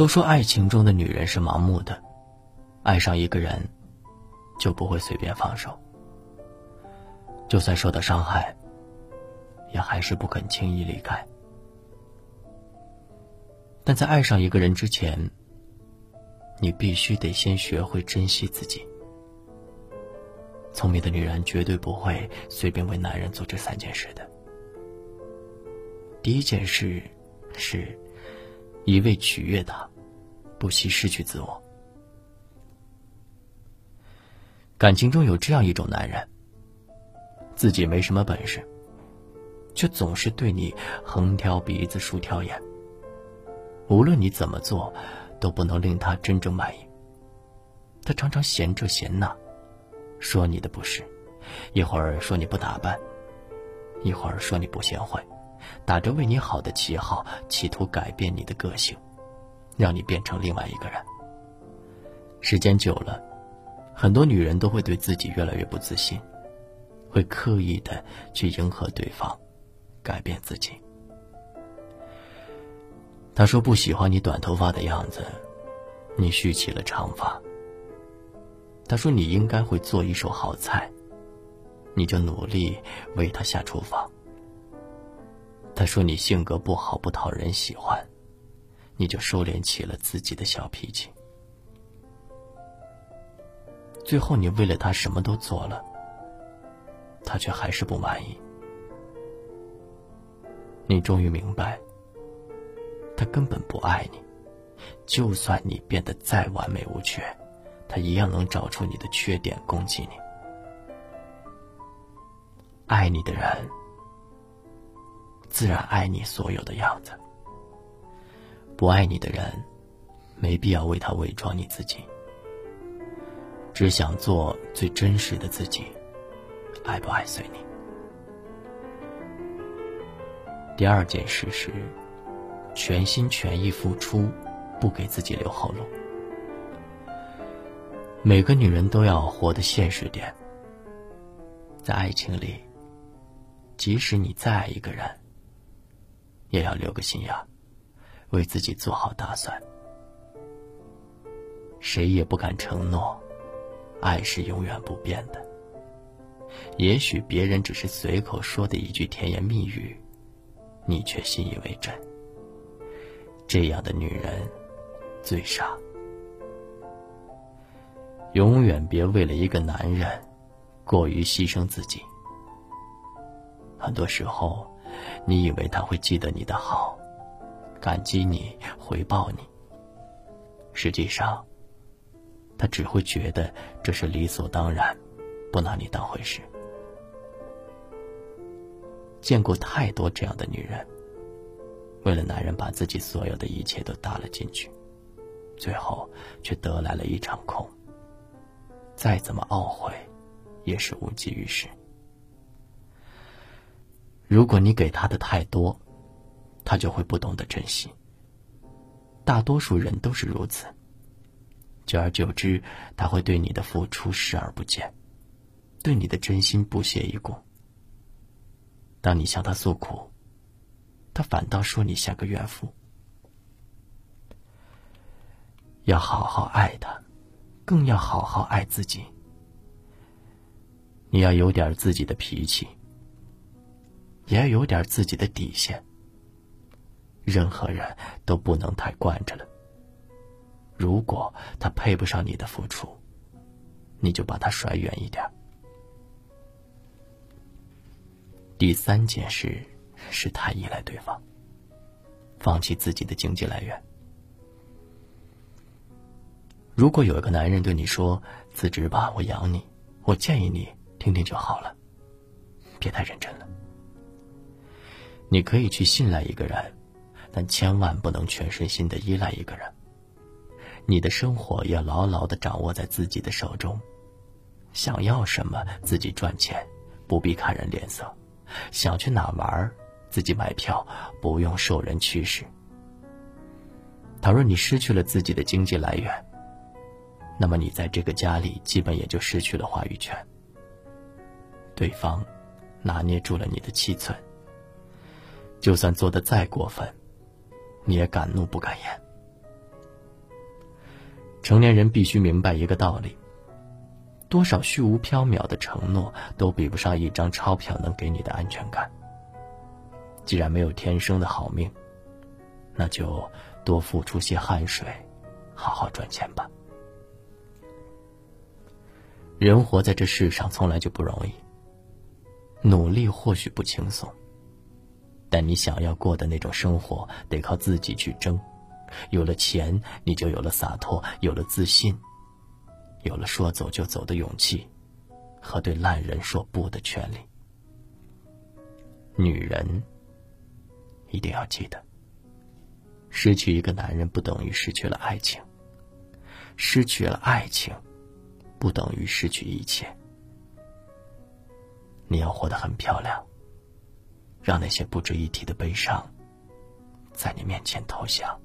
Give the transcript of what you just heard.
都说爱情中的女人是盲目的，爱上一个人就不会随便放手，就算受到伤害，也还是不肯轻易离开。但在爱上一个人之前，你必须得先学会珍惜自己。聪明的女人绝对不会随便为男人做这三件事的。第一件事是，一味取悦他，不惜失去自我。感情中有这样一种男人，自己没什么本事，却总是对你横挑鼻子竖挑眼。无论你怎么做，都不能令他真正满意。他常常嫌这嫌那，说你的不是，一会儿说你不打扮，一会儿说你不贤惠，打着为你好的旗号，企图改变你的个性，让你变成另外一个人。时间久了，很多女人都会对自己越来越不自信，会刻意的去迎合对方，改变自己。他说不喜欢你短头发的样子，你蓄起了长发。他说你应该会做一手好菜，你就努力为他下厨房。他说你性格不好不讨人喜欢，你就收敛起了自己的小脾气。最后你为了他什么都做了，他却还是不满意。你终于明白。他根本不爱你，就算你变得再完美无缺，他一样能找出你的缺点攻击你。爱你的人，自然爱你所有的样子；不爱你的人，没必要为他伪装你自己，只想做最真实的自己，爱不爱随你。第二件事是。全心全意付出，不给自己留后路。每个女人都要活得现实点。在爱情里，即使你再爱一个人，也要留个心眼，为自己做好打算。谁也不敢承诺，爱是永远不变的。也许别人只是随口说的一句甜言蜜语，你却信以为真。这样的女人最傻。永远别为了一个男人过于牺牲自己。很多时候，你以为他会记得你的好，感激你，回报你。实际上，他只会觉得这是理所当然，不拿你当回事。见过太多这样的女人。为了男人，把自己所有的一切都搭了进去，最后却得来了一场空。再怎么懊悔，也是无济于事。如果你给他的太多，他就会不懂得珍惜。大多数人都是如此。久而久之，他会对你的付出视而不见，对你的真心不屑一顾。当你向他诉苦，他反倒说你像个怨妇。要好好爱他，更要好好爱自己。你要有点自己的脾气，也要有点自己的底线。任何人都不能太惯着了。如果他配不上你的付出，你就把他甩远一点。第三件事。是太依赖对方，放弃自己的经济来源。如果有一个男人对你说：“辞职吧，我养你。”我建议你听听就好了，别太认真了。你可以去信赖一个人，但千万不能全身心的依赖一个人。你的生活要牢牢的掌握在自己的手中，想要什么自己赚钱，不必看人脸色。想去哪玩自己买票，不用受人驱使。倘若你失去了自己的经济来源，那么你在这个家里基本也就失去了话语权。对方拿捏住了你的七寸，就算做的再过分，你也敢怒不敢言。成年人必须明白一个道理：多少虚无缥缈的承诺，都比不上一张钞票能给你的安全感。既然没有天生的好命，那就多付出些汗水，好好赚钱吧。人活在这世上，从来就不容易。努力或许不轻松，但你想要过的那种生活，得靠自己去争。有了钱，你就有了洒脱，有了自信，有了说走就走的勇气，和对烂人说不的权利。女人一定要记得，失去一个男人不等于失去了爱情，失去了爱情，不等于失去一切。你要活得很漂亮，让那些不值一提的悲伤，在你面前投降。